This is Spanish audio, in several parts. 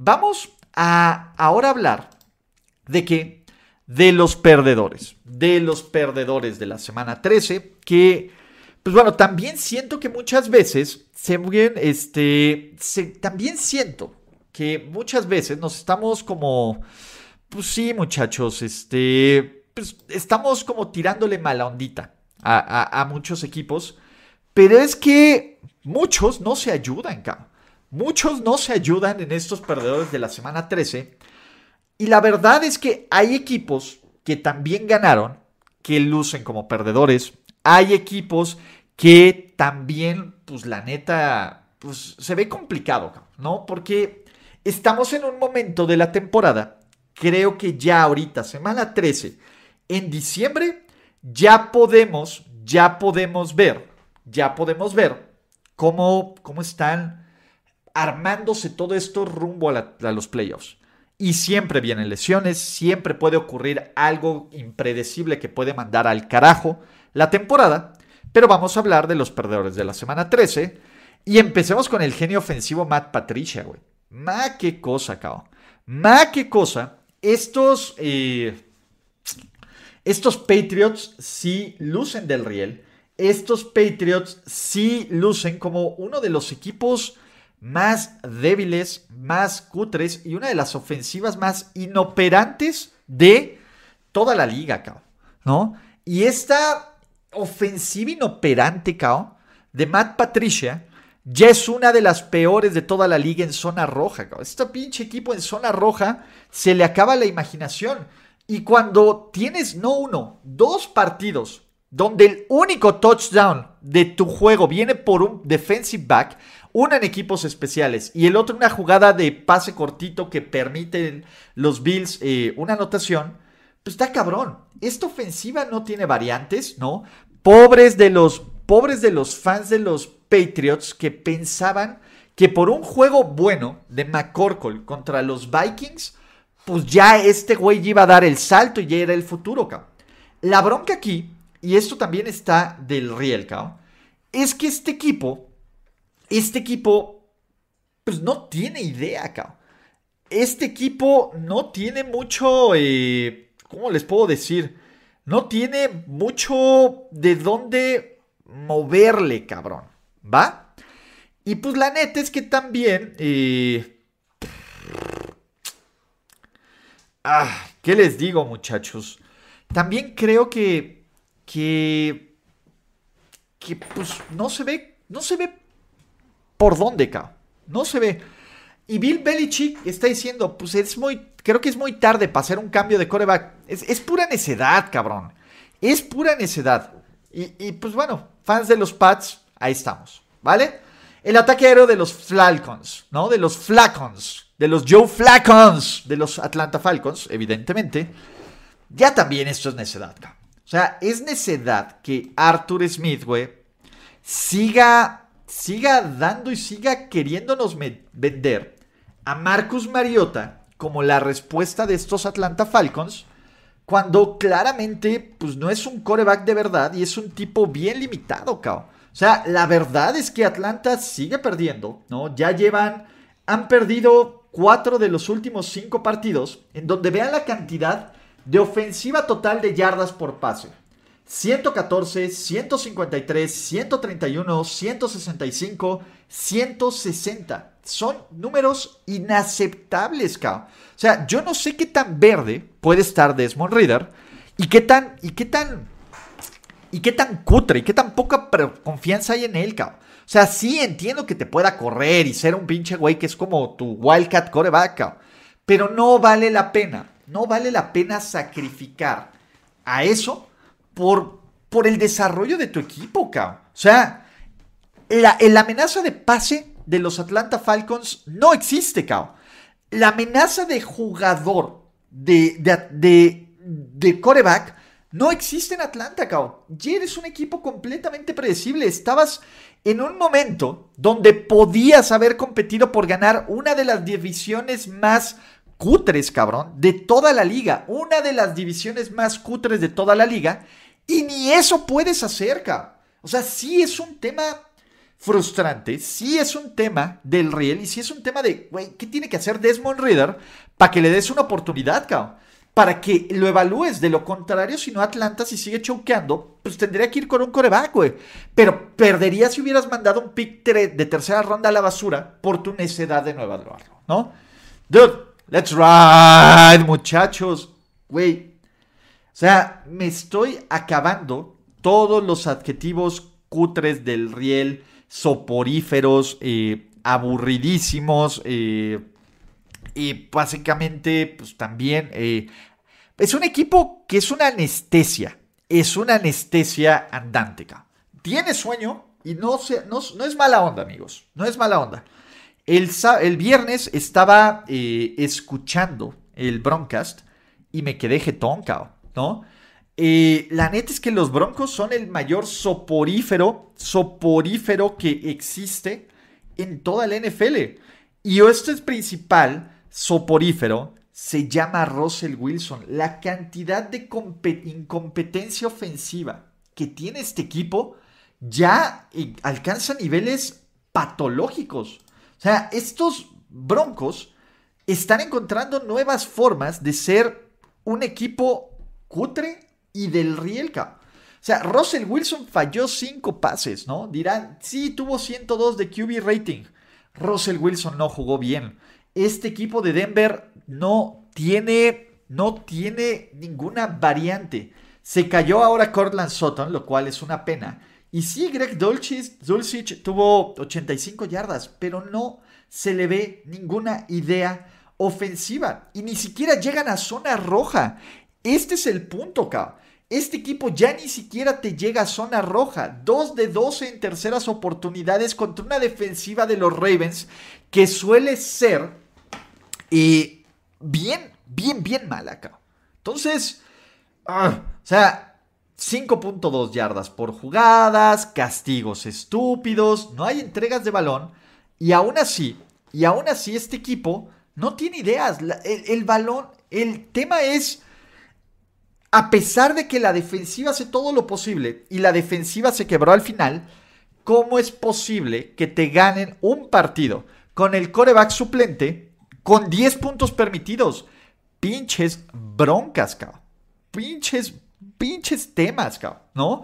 Vamos a ahora hablar de que de los perdedores, de los perdedores de la semana 13, que pues bueno, también siento que muchas veces se este, también siento que muchas veces nos estamos como, pues sí, muchachos, este, pues estamos como tirándole mala ondita a, a muchos equipos, pero es que muchos no se ayudan, cabrón. Muchos no se ayudan en estos perdedores de la semana 13. Y la verdad es que hay equipos que también ganaron, que lucen como perdedores. Hay equipos que también, pues la neta, pues se ve complicado, ¿no? Porque estamos en un momento de la temporada, creo que ya ahorita, semana 13, en diciembre, ya podemos, ya podemos ver, ya podemos ver cómo, cómo están armándose todo esto rumbo a, los playoffs. Y siempre vienen lesiones, siempre puede ocurrir algo impredecible que puede mandar al carajo la temporada. Pero vamos a hablar de los perdedores de la semana 13. Y empecemos con el genio ofensivo Matt Patricia, güey. Ma qué cosa, cabrón. Ma qué cosa. Estos, eh, estos Patriots sí lucen del riel. Estos Patriots sí lucen como uno de los equipos más débiles, más cutres y una de las ofensivas más inoperantes de toda la liga, ¿no? Y esta ofensiva inoperante, cao, de Matt Patricia, ya es una de las peores de toda la liga en zona roja, cao. Este pinche equipo en zona roja se le acaba la imaginación. Y cuando tienes no uno, dos partidos donde el único touchdown de tu juego viene por un defensive back, uno en equipos especiales y el otro una jugada de pase cortito que permite los Bills eh, una anotación, pues está cabrón. Esta ofensiva no tiene variantes, ¿no? Pobres de los, pobres de los fans de los Patriots que pensaban que por un juego bueno de McCorkle contra los Vikings, pues ya este güey iba a dar el salto y ya era el futuro, cabrón. La bronca aquí, y esto también está del riel, cabrón, es que este equipo este equipo, pues no tiene idea, cabrón. Este equipo no tiene mucho, eh, ¿cómo les puedo decir? No tiene mucho de dónde moverle, cabrón. ¿Va? Y pues la neta es que también... Eh, ah, ¿Qué les digo, muchachos? También creo que... Que... Que pues no se ve... No se ve por dónde, cabrón. No se ve. Y Bill Belichick está diciendo, pues es muy, creo que es muy tarde para hacer un cambio de coreback. Es, pura necedad, cabrón. Es pura necedad. Y, pues bueno, fans de los Pats, ahí estamos, ¿vale? El ataque aéreo de los Falcons, ¿no? De los Flacons, de los Joe Flacons, de los Atlanta Falcons, evidentemente. Ya también esto es necedad, cabrón. O sea, es necedad que Arthur Smith, güey, siga siga dando y siga queriéndonos vender a Marcus Mariota como la respuesta de estos Atlanta Falcons, cuando claramente pues no es un coreback de verdad y es un tipo bien limitado, cao. O sea, la verdad es que Atlanta sigue perdiendo, ¿no? Ya llevan, han perdido cuatro de los últimos cinco partidos, en donde vean la cantidad de ofensiva total de yardas por pase. 114, 153, 131, 165, 160. Son números inaceptables, cabrón. O sea, yo no sé qué tan verde puede estar Desmond Reader y qué tan, y qué tan, y qué tan cutre y qué tan poca confianza hay en él, cabrón. O sea, sí entiendo que te pueda correr y ser un pinche güey que es como tu Wildcat coreback, cabrón. Pero no vale la pena, no vale la pena sacrificar a eso por, por el desarrollo de tu equipo, cabrón. O sea, la, amenaza de pase de los Atlanta Falcons no existe, cao. La amenaza de jugador, de, de, de, coreback, no existe en Atlanta, cao. Jer es un equipo completamente predecible. Estabas en un momento donde podías haber competido por ganar una de las divisiones más cutres, cabrón, de toda la liga. Una de las divisiones más cutres de toda la liga. Y ni eso puedes hacer, cabrón. O sea, sí es un tema frustrante, sí es un tema del riel y sí es un tema de, güey, ¿qué tiene que hacer Desmond Reader para que le des una oportunidad, cabrón? Para que lo evalúes. De lo contrario, si no Atlanta, si sigue choqueando, pues tendría que ir con un coreback, güey. Pero perdería si hubieras mandado un pick de tercera ronda a la basura por tu necedad de no evaluarlo, ¿no? Dude, let's ride, muchachos. Güey. O sea, me estoy acabando todos los adjetivos cutres del riel, soporíferos, eh, aburridísimos, eh, y básicamente, pues también eh, es un equipo que es una anestesia, es una anestesia andántica. Tiene sueño y no, es mala onda, amigos, no es mala onda. El, viernes estaba escuchando el broadcast y me quedé jetón, ¿no? Eh, la neta es que los Broncos son el mayor soporífero, soporífero que existe en toda la NFL. Y este es principal soporífero se llama Russell Wilson. La cantidad de incompetencia ofensiva que tiene este equipo ya eh, alcanza niveles patológicos. O sea, estos Broncos están encontrando nuevas formas de ser un equipo cutre y del Rielka. O sea, Russell Wilson falló cinco pases, ¿no? Dirán, sí, tuvo 102 de QB rating. Russell Wilson no jugó bien. Este equipo de Denver no tiene, no tiene ninguna variante. Se cayó ahora Cortland Sutton, lo cual es una pena. Y sí, Greg Dulcich tuvo 85 yardas, pero no se le ve ninguna idea ofensiva. Y ni siquiera llegan a zona roja. Este es el punto, cabrón. Este equipo ya ni siquiera te llega a zona roja. 2 de 12 en terceras oportunidades contra una defensiva de los Ravens que suele ser eh, bien, bien, bien mala acá. Entonces, ah, o sea, 5.2 yardas por jugadas, castigos estúpidos, no hay entregas de balón. Y aún así, y aún así este equipo no tiene ideas. el balón, el tema es a pesar de que la defensiva hace todo lo posible y la defensiva se quebró al final, ¿cómo es posible que te ganen un partido con el coreback suplente con 10 puntos permitidos? Pinches broncas, cabrón. Pinches, pinches temas, cabrón, ¿no?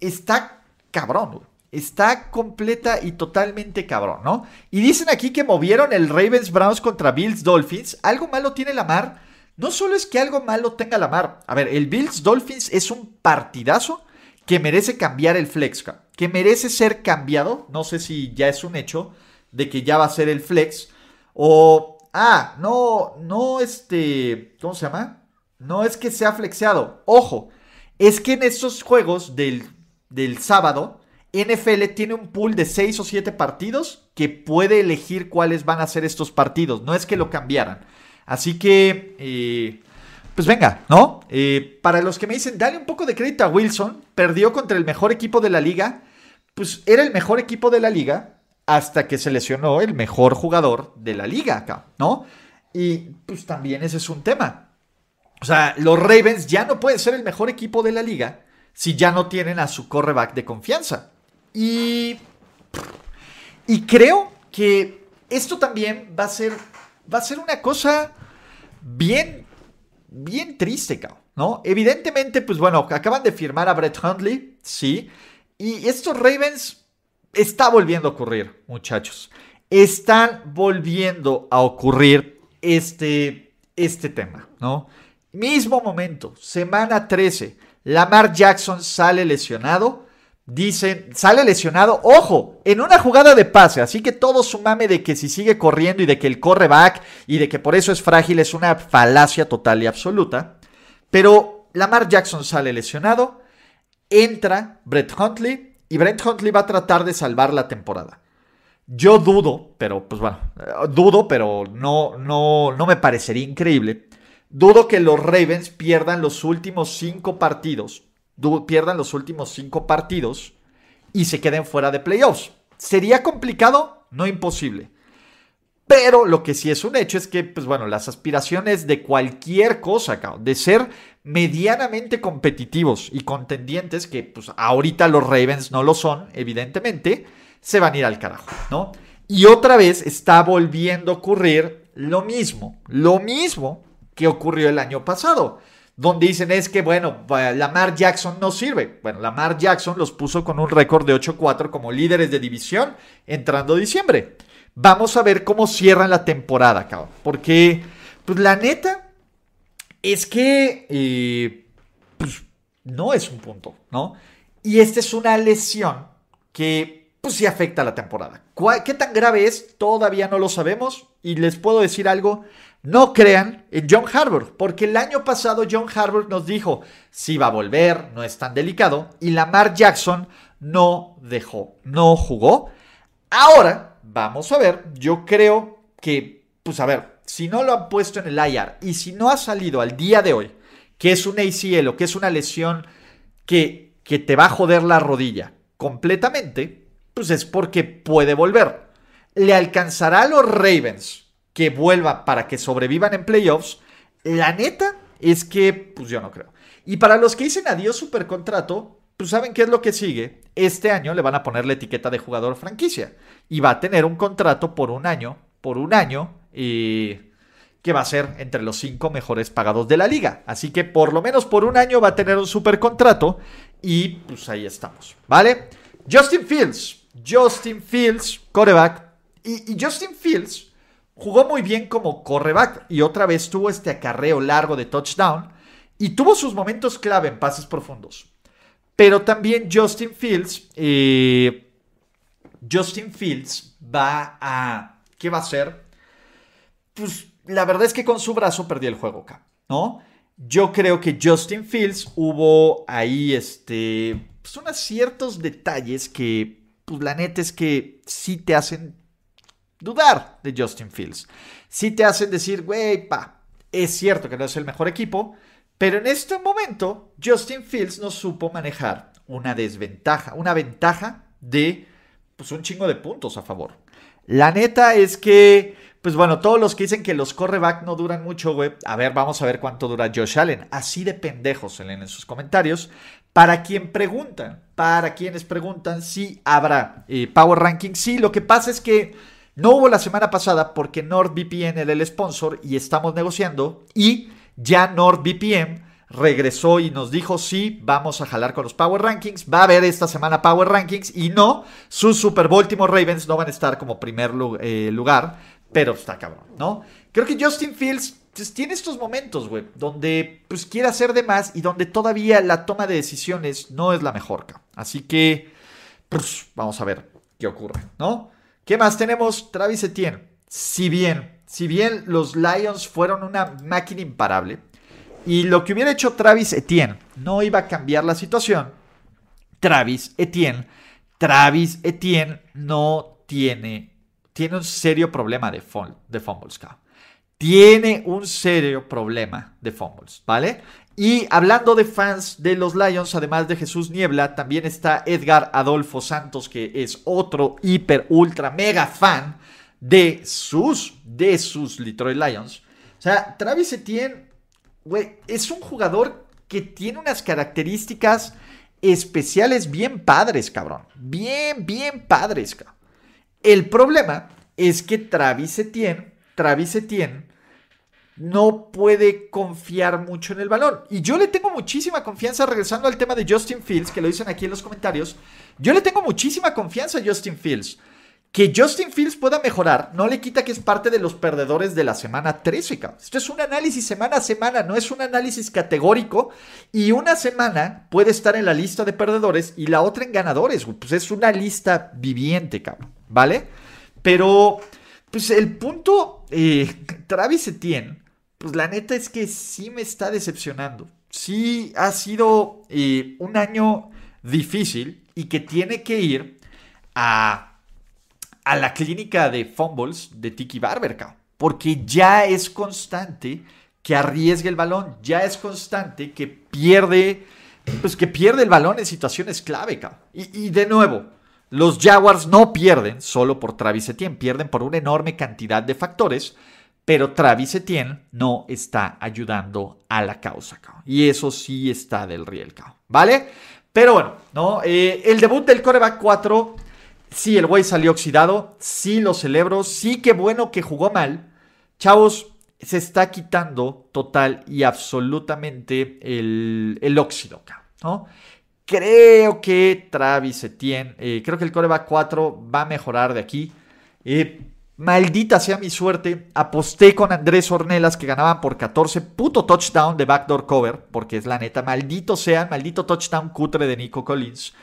Está cabrón, Está completa y totalmente cabrón, ¿no? Y dicen aquí que movieron el Ravens Browns contra Bills Dolphins. Algo malo tiene la mar no solo es que algo malo tenga la mar. A ver, el Bills Dolphins es un partidazo que merece cambiar el flex, que merece ser cambiado. No sé si ya es un hecho de que ya va a ser el flex. O, ah, no, no, este, ¿cómo se llama? No es que sea flexeado. Ojo, es que en estos juegos del, del sábado, NFL tiene un pool de 6 o 7 partidos que puede elegir cuáles van a ser estos partidos. No es que lo cambiaran. Así que, eh, pues venga, ¿no? Eh, para los que me dicen, dale un poco de crédito a Wilson, perdió contra el mejor equipo de la liga, pues era el mejor equipo de la liga hasta que se lesionó el mejor jugador de la liga acá, ¿no? Y pues también ese es un tema. O sea, los Ravens ya no pueden ser el mejor equipo de la liga si ya no tienen a su correback de confianza. Y, y creo que esto también va a ser va a ser una cosa bien, bien triste, ¿no? Evidentemente, pues bueno, acaban de firmar a Brett Hundley, sí, y estos Ravens está volviendo a ocurrir, muchachos. Están volviendo a ocurrir este, este tema, ¿no? Mismo momento, semana 13, Lamar Jackson sale lesionado Dicen, sale lesionado, ojo, en una jugada de pase, así que todo su mame de que si sigue corriendo y de que el corre back y de que por eso es frágil es una falacia total y absoluta. Pero Lamar Jackson sale lesionado, entra Brett Huntley y Brett Huntley va a tratar de salvar la temporada. Yo dudo, pero pues bueno, dudo, pero no, no, no me parecería increíble. Dudo que los Ravens pierdan los últimos cinco partidos, pierdan los últimos cinco partidos y se queden fuera de playoffs. ¿Sería complicado? No imposible. Pero lo que sí es un hecho es que, pues bueno, las aspiraciones de cualquier cosa, de ser medianamente competitivos y contendientes, que pues ahorita los Ravens no lo son, evidentemente, se van a ir al carajo, ¿no? Y otra vez está volviendo a ocurrir lo mismo, lo mismo que ocurrió el año pasado, donde dicen es que, bueno, Lamar Jackson no sirve. Bueno, Lamar Jackson los puso con un récord de 8-4 como líderes de división entrando diciembre. Vamos a ver cómo cierran la temporada, cabrón. Porque, pues la neta, es que, eh, pues, no es un punto, ¿no? Y esta es una lesión que, pues, sí afecta a la temporada. ¿Qué tan grave es? Todavía no lo sabemos. Y les puedo decir algo. No crean en John Harbour, porque el año pasado John Harbour nos dijo, si va a volver, no es tan delicado, y Lamar Jackson no dejó, no jugó. Ahora, vamos a ver, yo creo que, pues a ver, si no lo han puesto en el IR y si no ha salido al día de hoy, que es un ACL o que es una lesión que, que te va a joder la rodilla completamente, pues es porque puede volver. ¿Le alcanzará a los Ravens que vuelva para que sobrevivan en playoffs? La neta es que, pues yo no creo. Y para los que dicen adiós supercontrato, pues saben qué es lo que sigue. Este año le van a poner la etiqueta de jugador franquicia y va a tener un contrato por un año, por un año, y que va a ser entre los cinco mejores pagados de la liga. Así que por lo menos por un año va a tener un super contrato y pues ahí estamos, ¿vale? Justin Fields, Justin Fields, coreback, y Justin Fields jugó muy bien como coreback y otra vez tuvo este acarreo largo de touchdown y tuvo sus momentos clave en pases profundos. Pero también Justin Fields, eh, Justin Fields va a, ¿qué va a hacer? Pues la verdad es que con su brazo perdió el juego acá, ¿no? Yo creo que Justin Fields hubo ahí, este, pues unos ciertos detalles que, pues la neta es que sí te hacen dudar de Justin Fields. Sí te hacen decir, güey, pa, es cierto que no es el mejor equipo, pero en este momento, Justin Fields no supo manejar una desventaja, una ventaja de pues, un chingo de puntos a favor. La neta es que, pues bueno, todos los que dicen que los correback no duran mucho, güey. A ver, vamos a ver cuánto dura Josh Allen. Así de pendejos se leen en sus comentarios. Para quien preguntan, para quienes preguntan si habrá eh, Power Ranking, sí, lo que pasa es que no hubo la semana pasada porque NordVPN era el sponsor y estamos negociando y ya NordVPN regresó y nos dijo, sí, vamos a jalar con los Power Rankings, va a haber esta semana Power Rankings y no, sus Super Baltimore Ravens no van a estar como primer eh, lugar, pero está cabrón, ¿no? Creo que Justin Fields pues, tiene estos momentos, güey, donde pues quiere hacer de más y donde todavía la toma de decisiones no es la mejor, así que pues, vamos a ver qué ocurre, ¿no? ¿Qué más tenemos? Travis Etienne, si bien si bien los Lions fueron una máquina imparable, y lo que hubiera hecho Travis Etienne no iba a cambiar la situación, Travis Etienne, Travis Etienne no tiene, tiene un serio problema de, fumbles, Tiene un serio problema de fumbles, ¿vale? Y hablando de fans de los Lions, además de Jesús Niebla, también está Edgar Adolfo Santos, que es otro hiper, ultra, mega fan de sus, de sus Detroit Lions. O sea, Travis Etienne, güey, es un jugador que tiene unas características especiales bien padres, cabrón. Bien, bien padres, cabrón. El problema es que Travis Etienne, Travis Etienne, no puede confiar mucho en el balón. Y yo le tengo muchísima confianza, regresando al tema de Justin Fields, que lo dicen aquí en los comentarios, yo le tengo muchísima confianza a Justin Fields. Que Justin Fields pueda mejorar no le quita que es parte de los perdedores de la semana 13, Esto es un análisis semana a semana, no es un análisis categórico. Y una semana puede estar en la lista de perdedores y la otra en ganadores. Pues es una lista viviente, cabrón. ¿Vale? Pero, pues el punto, eh, Travis Etienne, pues la neta es que sí me está decepcionando. Sí ha sido eh, un año difícil y que tiene que ir a a la clínica de fumbles de Tiki Barber, porque ya es constante que arriesgue el balón, ya es constante que pierde, pues que pierde el balón en situaciones clave, Y, y de nuevo, los Jaguars no pierden solo por Travis Etienne, pierden por una enorme cantidad de factores, pero Travis Etienne no está ayudando a la causa, y eso sí está del riel, ¿vale? Pero bueno, ¿no? Eh, el debut del coreback 4 Sí, el güey salió oxidado. Sí, lo celebro. Sí, qué bueno que jugó mal. Chavos, se está quitando total y absolutamente el, óxido, ¿no? Creo que Travis Etienne, eh, creo que el coreback 4 va a mejorar de aquí. Eh, maldita sea mi suerte. Aposté con Andrés Ornelas que ganaban por 14. Puto touchdown de backdoor cover, porque es la neta. Maldito sea, maldito touchdown cutre de Nico Collins.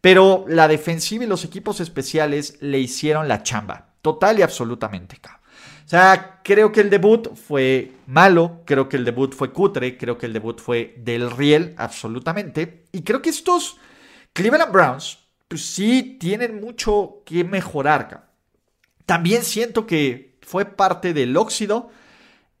Pero la defensiva y los equipos especiales le hicieron la chamba, total y absolutamente. O sea, creo que el debut fue malo, creo que el debut fue cutre, creo que el debut fue del riel, absolutamente. Y creo que estos Cleveland Browns, pues sí tienen mucho que mejorar. También siento que fue parte del óxido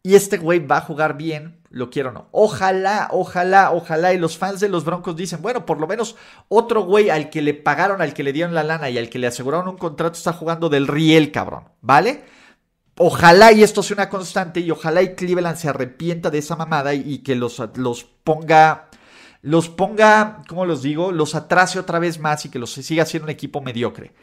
y este güey va a jugar bien lo quiero o no. Ojalá, ojalá, ojalá. Y los fans de los Broncos dicen, bueno, por lo menos otro güey al que le pagaron, al que le dieron la lana y al que le aseguraron un contrato está jugando del riel, cabrón. ¿Vale? Ojalá y esto sea una constante y ojalá y Cleveland se arrepienta de esa mamada y, que los, los ponga, los ponga, ¿cómo los digo? Los atrase otra vez más y que los siga siendo un equipo mediocre.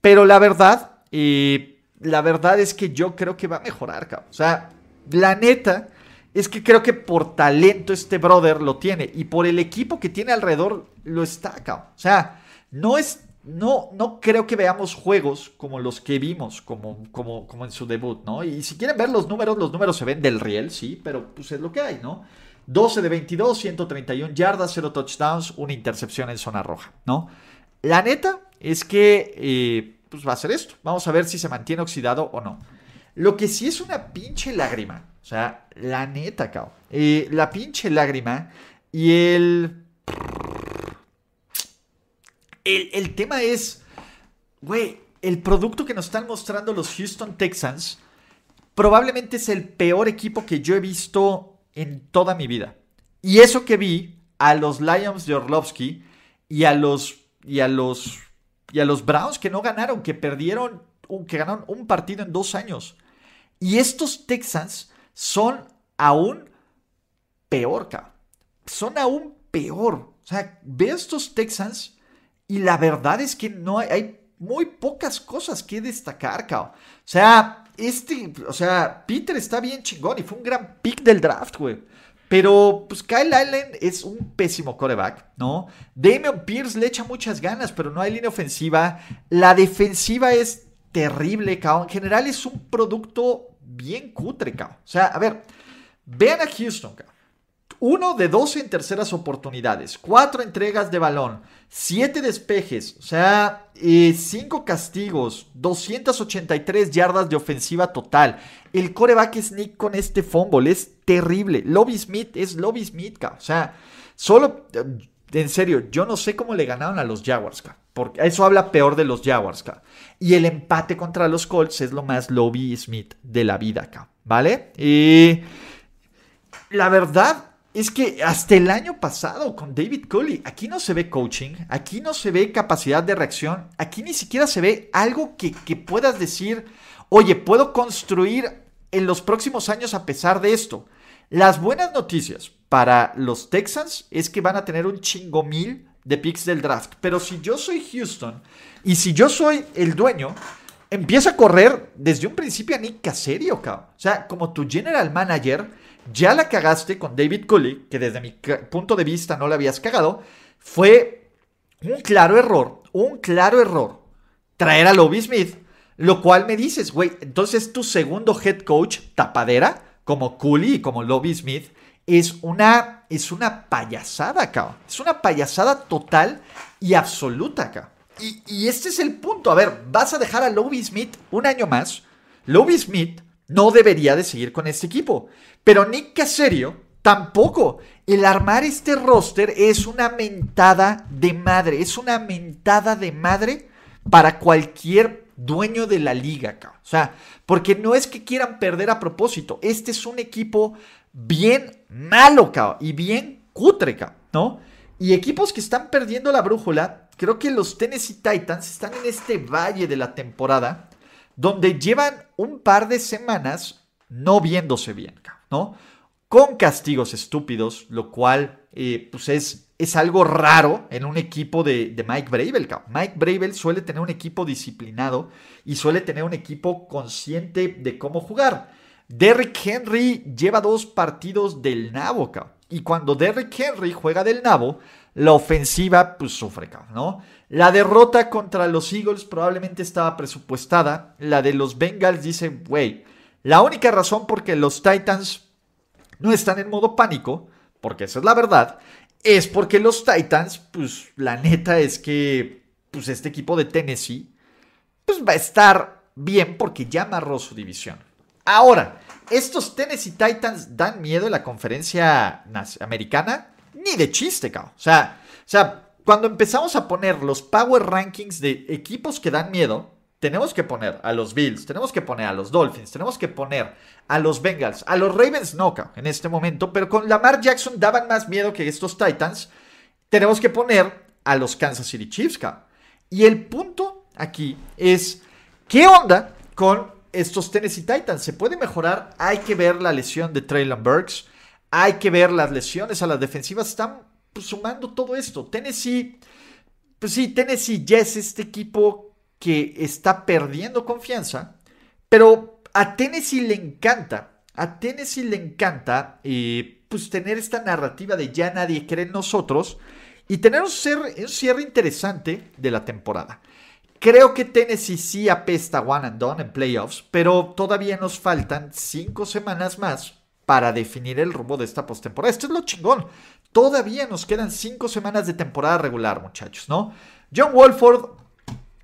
Pero la verdad, eh, la verdad es que yo creo que va a mejorar, cabrón. O sea, la neta es que creo que por talento este brother lo tiene y por el equipo que tiene alrededor lo está, acá. O sea, no es no, no creo que veamos juegos como los que vimos, como, como, como en su debut, ¿no? Y si quieren ver los números, los números se ven del riel, sí, pero pues es lo que hay, ¿no? 12 de 22, 131 yardas, 0 touchdowns, una intercepción en zona roja, ¿no? La neta es que, eh, pues va a ser esto. Vamos a ver si se mantiene oxidado o no. Lo que sí es una pinche lágrima o sea, la neta, cao. Eh, la pinche lágrima y el... el... tema es, güey, el producto que nos están mostrando los Houston Texans probablemente es el peor equipo que yo he visto en toda mi vida. Y eso que vi a los Lions de Orlovsky y a los y a los y a los Browns que no ganaron, que perdieron, que ganaron un partido en dos años. Y estos Texans son aún peor, cabrón. Son aún peor. O sea, ve estos Texans y la verdad es que no hay, muy pocas cosas que destacar, cabrón. O sea, este, o sea, Peter está bien chingón y fue un gran pick del draft, güey. Pero, pues Kyle Allen es un pésimo coreback, ¿no? Damian Pierce le echa muchas ganas, pero no hay línea ofensiva. La defensiva es terrible, cabrón. En general es un producto bien cutre, cabrón. O sea, a ver, vean a Houston, cabrón. Uno de 12 en terceras oportunidades, cuatro entregas de balón, siete despejes, o sea, eh, cinco castigos, 283 yardas de ofensiva total. El coreback sneak con este fumble es terrible. Lobby Smith es Lobby Smith. O sea, solo, en serio, yo no sé cómo le ganaron a los Jaguars, cabrón. Porque eso habla peor de los Jaguars. Y el empate contra los Colts es lo más Lobby Smith de la vida ¿vale? Y la verdad es que hasta el año pasado con David Coley, aquí no se ve coaching, aquí no se ve capacidad de reacción, aquí ni siquiera se ve algo que, que puedas decir, oye, puedo construir en los próximos años a pesar de esto. Las buenas noticias para los Texans es que van a tener un chingo mil de picks del draft. Pero si yo soy Houston y si yo soy el dueño, empieza a correr desde un principio a Nick Caserio, cabrón. O sea, como tu general manager, ya la cagaste con David Cooley, que desde mi punto de vista no la habías cagado. Fue un claro error, un claro error traer a Lobby Smith, lo cual me dices, güey, entonces tu segundo head coach tapadera, como Cooley y como Lobby Smith, es una, es una payasada, cabrón. Es una payasada total y absoluta, acá. Y, este es el punto. A ver, vas a dejar a Lobby Smith un año más. Lobby Smith no debería de seguir con este equipo. Pero Nick Caserio tampoco. El armar este roster es una mentada de madre. Es una mentada de madre para cualquier dueño de la liga. O sea, porque no es que quieran perder a propósito. Este es un equipo bien malo, cabrón, y bien cutre, cabrón, ¿no? Y equipos que están perdiendo la brújula, creo que los Tennessee Titans están en este valle de la temporada donde llevan un par de semanas no viéndose bien, ¿no? Con castigos estúpidos, lo cual eh, pues es, es, algo raro en un equipo de, Mike Bravel. Mike Bravel suele tener un equipo disciplinado y suele tener un equipo consciente de cómo jugar. Derrick Henry lleva dos partidos del nabo, Y cuando Derrick Henry juega del nabo, la ofensiva pues sufre, ¿no? La derrota contra los Eagles probablemente estaba presupuestada. La de los Bengals dice, güey, la única razón por que los Titans no están en modo pánico, porque esa es la verdad, es porque los Titans, pues la neta es que, pues este equipo de Tennessee, pues va a estar bien porque ya amarró su división. Ahora, ¿estos Tennessee Titans dan miedo en la conferencia americana? Ni de chiste, cabrón. O sea, o sea, cuando empezamos a poner los power rankings de equipos que dan miedo, tenemos que poner a los Bills, tenemos que poner a los Dolphins, tenemos que poner a los Bengals, a los Ravens no, en este momento, pero con Lamar Jackson daban más miedo que estos Titans. Tenemos que poner a los Kansas City Chiefs, Y el punto aquí es, ¿qué onda con estos Tennessee Titans? ¿Se puede mejorar? Hay que ver la lesión de Traylon Burks, hay que ver las lesiones a las defensivas, están pues, sumando todo esto. Tennessee, pues sí, Tennessee ya es este equipo que está perdiendo confianza, pero a Tennessee le encanta, a Tennessee le encanta eh, pues tener esta narrativa de ya nadie cree en nosotros y tener un cierre, un cierre interesante de la temporada. Creo que Tennessee sí apesta one and done en playoffs, pero todavía nos faltan cinco semanas más para definir el rumbo de esta postemporada. Esto es lo chingón. Todavía nos quedan cinco semanas de temporada regular, muchachos, ¿no? John Wolford,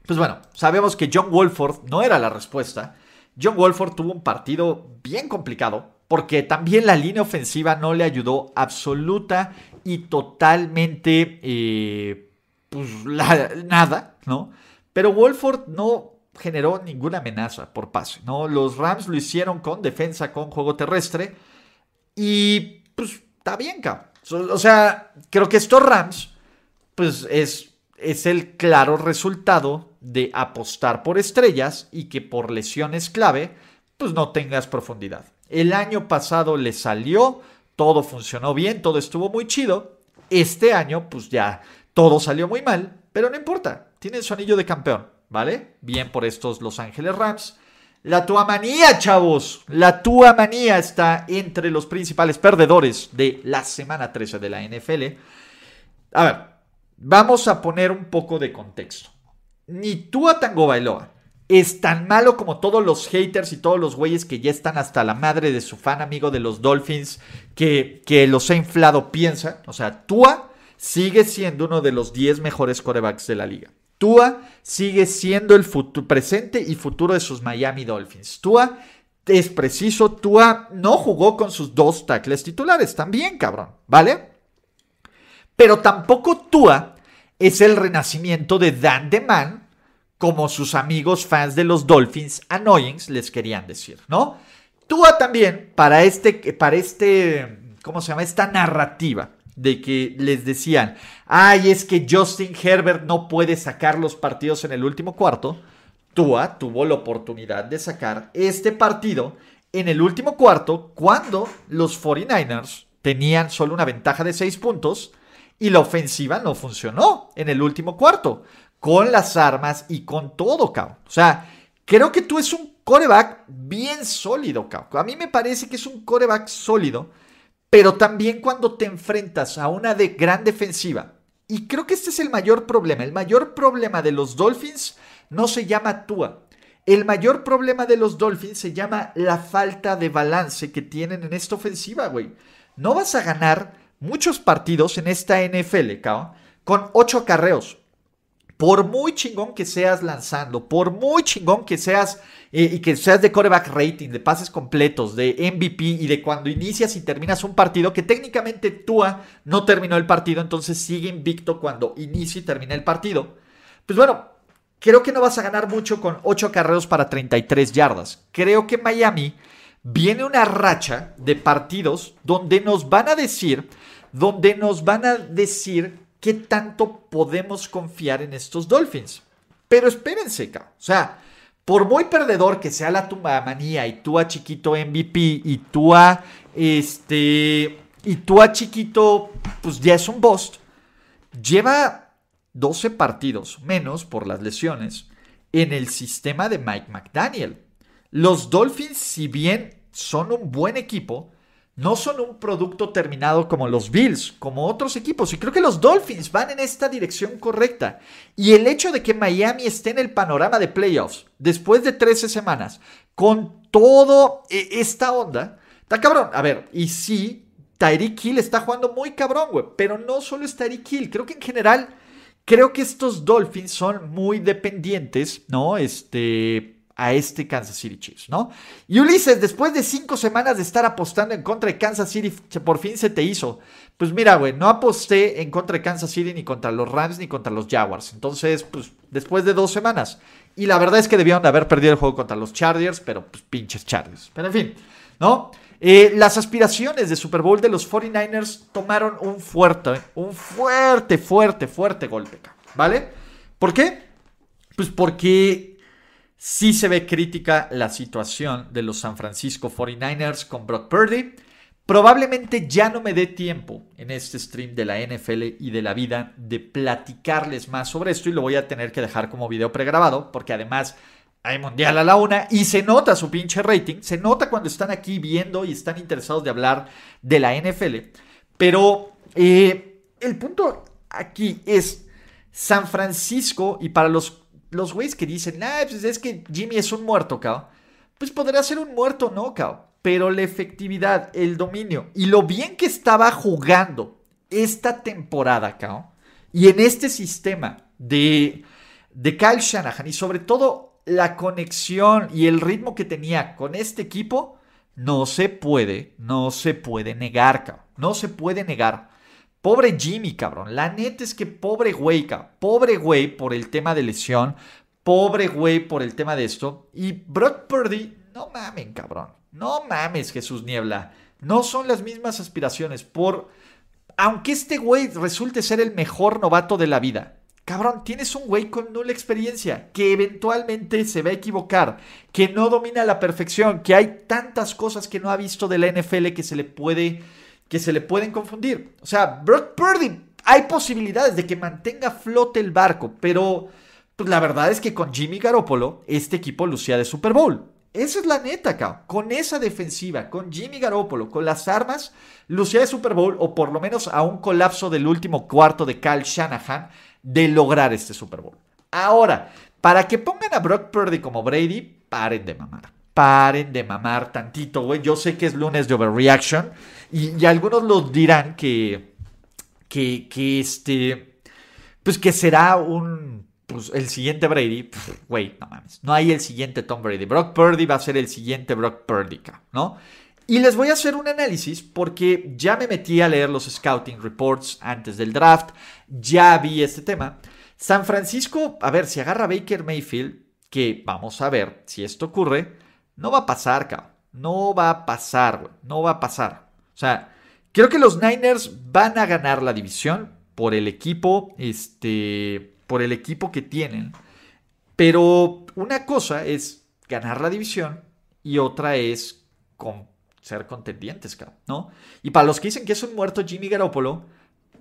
pues bueno, sabemos que John Wolford no era la respuesta. John Wolford tuvo un partido bien complicado porque también la línea ofensiva no le ayudó absoluta y totalmente, eh, pues nada, ¿no? Pero Wolford no generó ninguna amenaza por pase, ¿no? Los Rams lo hicieron con defensa, con juego terrestre y pues está bien, cabrón. O sea, creo que estos Rams, pues es, es el claro resultado de apostar por estrellas y que por lesiones clave, pues no tengas profundidad. El año pasado le salió, todo funcionó bien, todo estuvo muy chido. Este año, pues ya todo salió muy mal, pero no importa, tienen su anillo de campeón, ¿vale? Bien por estos Los Ángeles Rams. La manía, chavos. La manía está entre los principales perdedores de la semana 13 de la NFL. A ver, vamos a poner un poco de contexto. Ni Tua Tango Bailoa es tan malo como todos los haters y todos los güeyes que ya están hasta la madre de su fan amigo de los Dolphins que, que los ha inflado piensa. O sea, Tua sigue siendo uno de los 10 mejores corebacks de la liga. Tua sigue siendo el presente y futuro de sus Miami Dolphins. Tua es preciso, Tua no jugó con sus dos tackles titulares, también cabrón, ¿vale? Pero tampoco Tua es el renacimiento de Dan DeMan, como sus amigos fans de los Dolphins Annoyings les querían decir, ¿no? Tua también, para este, para este, ¿cómo se llama? Esta narrativa de que les decían, ay, es que Justin Herbert no puede sacar los partidos en el último cuarto. Tua tuvo la oportunidad de sacar este partido en el último cuarto cuando los 49ers tenían solo una ventaja de 6 puntos y la ofensiva no funcionó en el último cuarto con las armas y con todo, cabrón. O sea, creo que tú es un coreback bien sólido, cabrón. A mí me parece que es un coreback sólido pero también cuando te enfrentas a una de gran defensiva. Y creo que este es el mayor problema. El mayor problema de los Dolphins no se llama Tua. El mayor problema de los Dolphins se llama la falta de balance que tienen en esta ofensiva, güey. No vas a ganar muchos partidos en esta NFL, cabrón, con ocho acarreos. Por muy chingón que seas lanzando, por muy chingón que seas eh, y que seas de coreback rating, de pases completos, de MVP y de cuando inicias y terminas un partido, que técnicamente Tua no terminó el partido, entonces sigue invicto cuando inicia y termina el partido. Pues bueno, creo que no vas a ganar mucho con 8 carreros para 33 yardas. Creo que Miami viene una racha de partidos donde nos van a decir, donde nos van a decir qué tanto podemos confiar en estos Dolphins. Pero espérense, o sea, por muy perdedor que sea la manía y tú a chiquito MVP y tú a este y tú a chiquito pues ya es un bust, lleva 12 partidos menos por las lesiones en el sistema de Mike McDaniel. Los Dolphins, si bien son un buen equipo, no son un producto terminado como los Bills, como otros equipos. Y creo que los Dolphins van en esta dirección correcta. Y el hecho de que Miami esté en el panorama de playoffs después de 13 semanas, con todo e, esta onda, está cabrón. A ver, y sí, Tyreek Hill está jugando muy cabrón, güey. Pero no solo es Tyreek Hill. Creo que en general, creo que estos Dolphins son muy dependientes, ¿no? Este a este Kansas City Chiefs, ¿no? Y Ulises, después de cinco semanas de estar apostando en contra de Kansas City, por fin se te hizo. Pues mira, güey, no aposté en contra de Kansas City ni contra los Rams ni contra los Jaguars. Entonces, pues, después de dos semanas. Y la verdad es que debieron de haber perdido el juego contra los Chargers, pero pues pinches Chargers. Pero en fin, ¿no? Eh, las aspiraciones de Super Bowl de los 49ers tomaron un fuerte, un fuerte, fuerte, fuerte golpe, ¿vale? ¿Por qué? Pues porque Sí se ve crítica la situación de los San Francisco 49ers con Brock Purdy. Probablemente ya no me dé tiempo en este stream de la NFL y de la vida de platicarles más sobre esto y lo voy a tener que dejar como video pregrabado porque además hay mundial a la una y se nota su pinche rating, se nota cuando están aquí viendo y están interesados de hablar de la NFL. Pero eh, el punto aquí es San Francisco y para los los güeyes que dicen, ah, pues es que Jimmy es un muerto, cao. Pues podrá ser un muerto, ¿no, cao? Pero la efectividad, el dominio y lo bien que estaba jugando esta temporada, cao. Y en este sistema de, de Kyle Shanahan y sobre todo la conexión y el ritmo que tenía con este equipo, no se puede, no se puede negar, cao. No se puede negar. Pobre Jimmy, cabrón. La neta es que pobre güey, cabrón. Pobre güey por el tema de lesión. Pobre güey por el tema de esto. Y Brock Purdy, no mamen, cabrón. No mames, Jesús Niebla. No son las mismas aspiraciones. Por. Aunque este güey resulte ser el mejor novato de la vida. Cabrón, tienes un güey con nula experiencia, que eventualmente se va a equivocar, que no domina la perfección, que hay tantas cosas que no ha visto de la NFL que se le puede que se le pueden confundir. O sea, Brock Purdy, hay posibilidades de que mantenga flote el barco, pero pues la verdad es que con Jimmy Garoppolo, este equipo lucía de Super Bowl. Esa es la neta, cabrón. Con esa defensiva, con Jimmy Garoppolo, con las armas, lucía de Super Bowl, o por lo menos a un colapso del último cuarto de Kyle Shanahan, de lograr este Super Bowl. Ahora, para que pongan a Brock Purdy como Brady, paren de mamar. Paren de mamar tantito, güey. Yo sé que es lunes de overreaction. Y, algunos lo dirán que, que, que este, pues que será un, pues el siguiente Brady, güey, no mames, no hay el siguiente Tom Brady. Brock Purdy va a ser el siguiente Brock Purdy, ¿no? Y les voy a hacer un análisis porque ya me metí a leer los scouting reports antes del draft, ya vi este tema. San Francisco, a ver, si agarra Baker Mayfield, que vamos a ver si esto ocurre, no va a pasar, cabrón. No va a pasar, güey. No va a pasar. O sea, creo que los Niners van a ganar la división por el equipo, este, por el equipo que tienen. Pero una cosa es ganar la división y otra es ser contendientes, ¿no? Y para los que dicen que es un muerto Jimmy Garoppolo,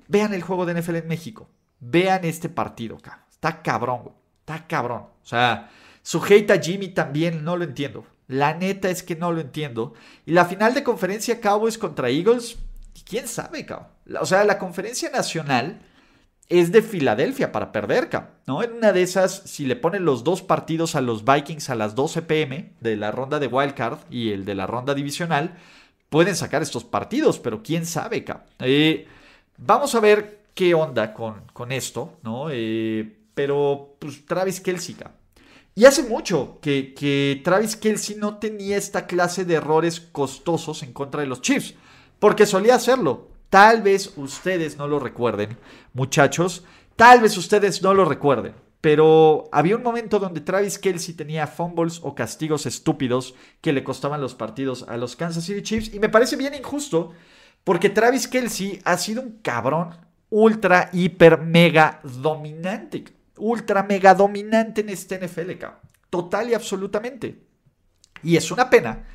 vean el juego de NFL en México. Vean este partido, cabrón. Está cabrón, güey. Está cabrón. O sea, su a Jimmy también no lo entiendo. La neta es que no lo entiendo. Y la final de conferencia Cowboys contra Eagles, quién sabe, cabrón. O sea, la conferencia nacional es de Filadelfia para perder, cabrón. ¿no? En una de esas, si le ponen los dos partidos a los Vikings a las 12 pm de la ronda de Wildcard y el de la ronda divisional, pueden sacar estos partidos, pero quién sabe, cabrón. Eh, vamos a ver qué onda con, con esto, ¿no? Eh, pero, pues, Travis Kelsey, cabrón. Y hace mucho que, Travis Kelsey no tenía esta clase de errores costosos en contra de los Chiefs, porque solía hacerlo. Tal vez ustedes no lo recuerden, muchachos, tal vez ustedes no lo recuerden, pero había un momento donde Travis Kelsey tenía fumbles o castigos estúpidos que le costaban los partidos a los Kansas City Chiefs y me parece bien injusto porque Travis Kelsey ha sido un cabrón ultra, hiper, mega dominante. Ultra, mega dominante en este NFL, cabrón. Total y absolutamente. Y es una pena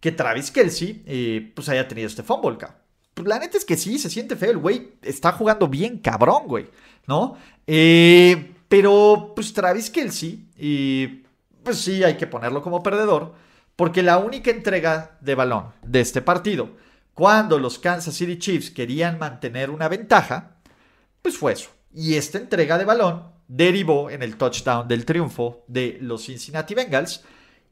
que Travis Kelsey eh, pues haya tenido este fumble, cabrón. Pues la neta es que sí, se siente feo. El güey está jugando bien cabrón, güey. ¿No? Eh, pero, pues Travis Kelsey, y pues sí, hay que ponerlo como perdedor. Porque la única entrega de balón de este partido, cuando los Kansas City Chiefs querían mantener una ventaja, pues fue eso. Y esta entrega de balón derivó en el touchdown del triunfo de los Cincinnati Bengals.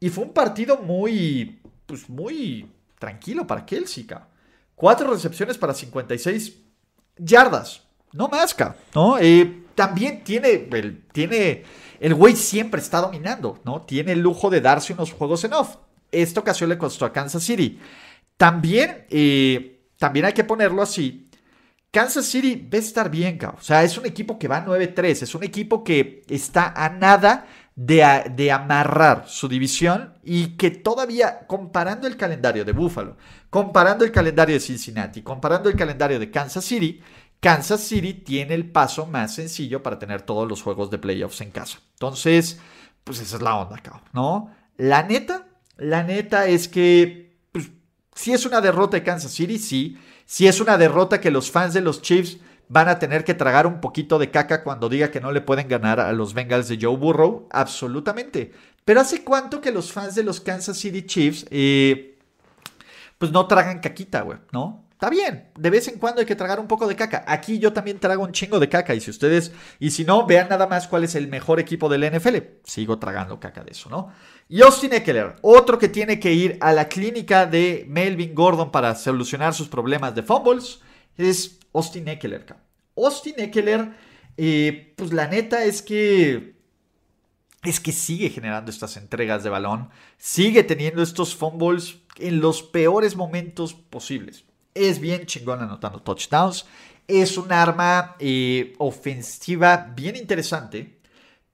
Y fue un partido muy, pues muy tranquilo para Kelsey, Cuatro recepciones para 56 yardas. No más, ¿no? Eh, también tiene, el, tiene, el güey siempre está dominando, ¿no? Tiene el lujo de darse unos juegos en off. Esta ocasión le costó a Kansas City. También, eh, también hay que ponerlo así. Kansas City va a estar bien, cabrón. O sea, es un equipo que va 9-3. Es un equipo que está a nada de, amarrar su división y que todavía, comparando el calendario de Buffalo, comparando el calendario de Cincinnati, comparando el calendario de Kansas City, Kansas City tiene el paso más sencillo para tener todos los juegos de playoffs en casa. Entonces, pues esa es la onda, cabrón, ¿no? La neta, la neta es que pues, si es una derrota de Kansas City, sí. Si es una derrota que los fans de los Chiefs van a tener que tragar un poquito de caca cuando diga que no le pueden ganar a los Bengals de Joe Burrow, absolutamente. Pero ¿hace cuánto que los fans de los Kansas City Chiefs, eh, pues no tragan caquita, güey, ¿no? Está bien, de vez en cuando hay que tragar un poco de caca. Aquí yo también trago un chingo de caca y si ustedes, y si no, vean nada más cuál es el mejor equipo del NFL. Sigo tragando caca de eso, ¿no? Y Austin Eckler, otro que tiene que ir a la clínica de Melvin Gordon para solucionar sus problemas de fumbles, es Austin Eckler. Austin Eckler, eh, pues la neta es que es que sigue generando estas entregas de balón, sigue teniendo estos fumbles en los peores momentos posibles es bien chingón anotando touchdowns. Es un arma eh, ofensiva bien interesante,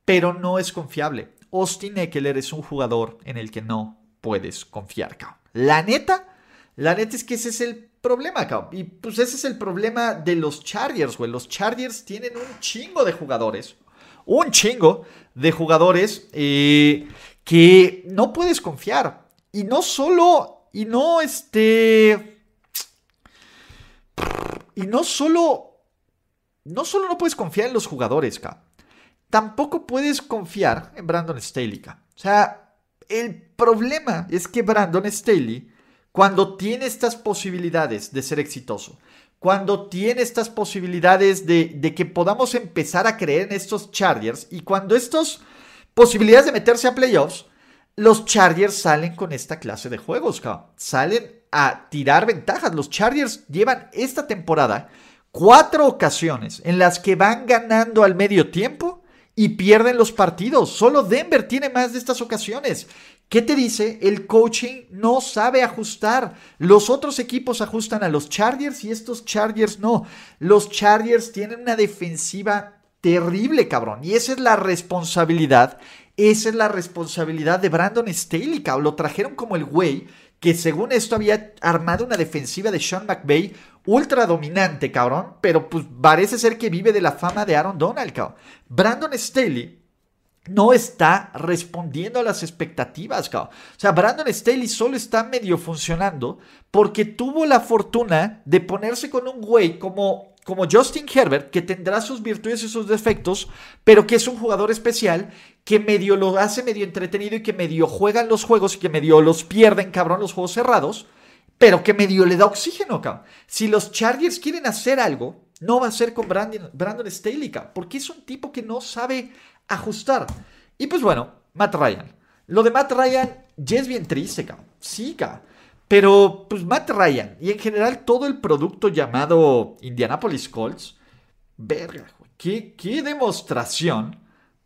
pero no es confiable. Austin Eckler es un jugador en el que no puedes confiar, cabrón. La neta, la neta es que ese es el problema, cabrón. Y pues ese es el problema de los Chargers, güey. Los Chargers tienen un chingo de jugadores. Un chingo de jugadores eh, que no puedes confiar. Y no solo, y no este y no solo, no solo no puedes confiar en los jugadores, Tampoco puedes confiar en Brandon Staley, O sea, el problema es que Brandon Staley, cuando tiene estas posibilidades de ser exitoso, cuando tiene estas posibilidades de, que podamos empezar a creer en estos Chargers y cuando estas posibilidades de meterse a playoffs, los Chargers salen con esta clase de juegos, Salen a tirar ventajas. Los Chargers llevan esta temporada cuatro ocasiones en las que van ganando al medio tiempo y pierden los partidos. Solo Denver tiene más de estas ocasiones. ¿Qué te dice? El coaching no sabe ajustar. Los otros equipos ajustan a los Chargers y estos Chargers no. Los Chargers tienen una defensiva terrible, cabrón. Y esa es la responsabilidad. Esa es la responsabilidad de Brandon Staley, cabrón. Lo trajeron como el güey que según esto había armado una defensiva de Sean McVay ultra dominante, cabrón, pero pues parece ser que vive de la fama de Aaron Donald, cabrón. Brandon Staley no está respondiendo a las expectativas, cabrón. O sea, Brandon Staley solo está medio funcionando porque tuvo la fortuna de ponerse con un güey como como Justin Herbert, que tendrá sus virtudes y sus defectos, pero que es un jugador especial, que medio lo hace medio entretenido y que medio juegan los juegos y que medio los pierden, cabrón, los juegos cerrados, pero que medio le da oxígeno, cabrón. Si los Chargers quieren hacer algo, no va a ser con Brandon, Brandon Staley, cabrón, porque es un tipo que no sabe ajustar. Y pues bueno, Matt Ryan. Lo de Matt Ryan ya es bien triste, cabrón. Sí, cabrón. Pero, pues Matt Ryan y en general todo el producto llamado Indianapolis Colts, verga, ¿qué, demostración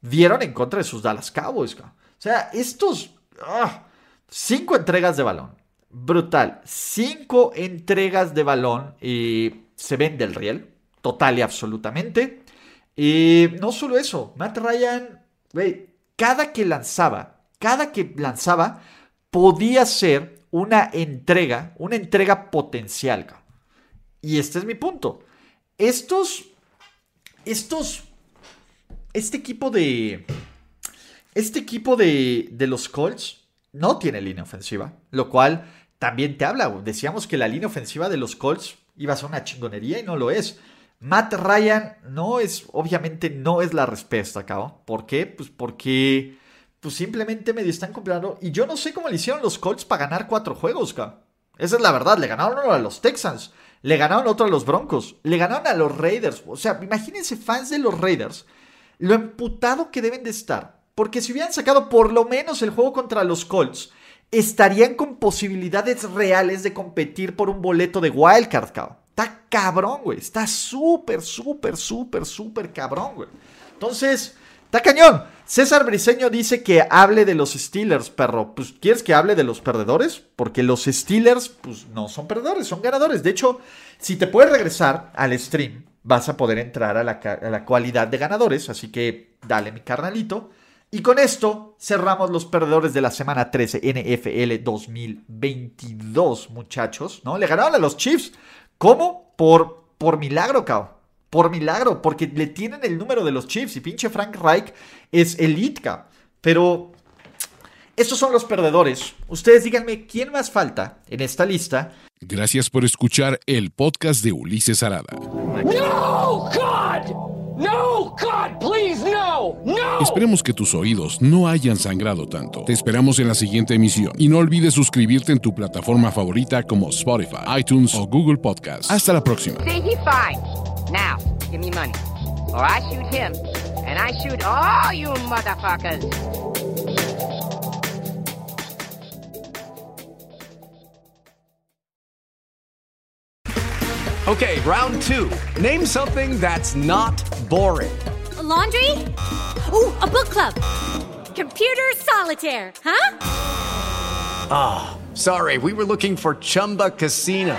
dieron en contra de sus Dallas Cowboys. O sea, estos ah, cinco entregas de balón, brutal, cinco entregas de balón y se ven del riel, total y absolutamente. Y no solo eso, Matt Ryan güey, cada que lanzaba, cada que lanzaba, podía ser una entrega, una entrega potencial. Y este es mi punto. Estos, estos, este equipo de, este equipo de, de los Colts no tiene línea ofensiva, lo cual también te habla. Decíamos que la línea ofensiva de los Colts iba a ser una chingonería y no lo es. Matt Ryan no es, obviamente no es la respuesta, cabrón. ¿Por qué? Pues porque pues simplemente medio están comprando. Y yo no sé cómo le hicieron los Colts para ganar cuatro juegos, cabrón. Esa es la verdad. Le ganaron uno a los Texans. Le ganaron otro a los Broncos. Le ganaron a los Raiders. O sea, imagínense fans de los Raiders. Lo emputado que deben de estar. Porque si hubieran sacado por lo menos el juego contra los Colts, estarían con posibilidades reales de competir por un boleto de Wildcard, cabrón. Está cabrón, güey. Está súper, súper, súper, súper cabrón, güey. Entonces, está cañón. César Briseño dice que hable de los Steelers, perro. Pues, ¿quieres que hable de los perdedores? Porque los Steelers, pues, no son perdedores, son ganadores. De hecho, si te puedes regresar al stream, vas a poder entrar a la, cualidad de ganadores. Así que, dale, mi carnalito. Y con esto cerramos los perdedores de la semana 13 NFL 2022, muchachos, ¿no? Le ganaron a los Chiefs. ¿Cómo? Por, por milagro, cao. Por milagro, porque le tienen el número de los Chiefs y pinche Frank Reich es elite, cao. Pero estos son los perdedores. Ustedes díganme quién más falta en esta lista. Gracias por escuchar el podcast de Ulises Arada. No, God! No, God, please, no, no. Esperemos que tus oídos no hayan sangrado tanto. Te esperamos en la siguiente emisión y no olvides suscribirte en tu plataforma favorita como Spotify, iTunes o Google Podcast. Hasta la próxima. See, he fine. Now, give me money. Or I shoot him, and I shoot all you motherfuckers. Okay, round two. Name something that's not boring. A laundry? Ooh, a book club. Computer solitaire, huh? Ah, sorry, we were looking for Chumba Casino.